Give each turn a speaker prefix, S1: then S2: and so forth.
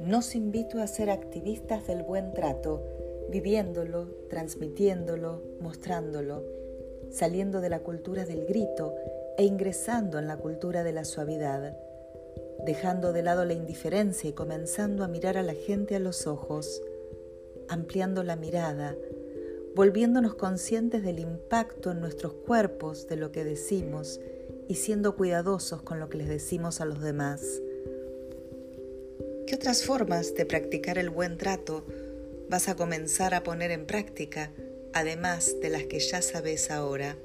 S1: nos invito a ser activistas del buen trato, viviéndolo, transmitiéndolo, mostrándolo, saliendo de la cultura del grito e ingresando en la cultura de la suavidad, dejando de lado la indiferencia y comenzando a mirar a la gente a los ojos, ampliando la mirada, volviéndonos conscientes del impacto en nuestros cuerpos de lo que decimos y siendo cuidadosos con lo que les decimos a los demás. ¿Qué otras formas de practicar el buen trato vas a comenzar a poner en práctica, además de las que ya sabes ahora?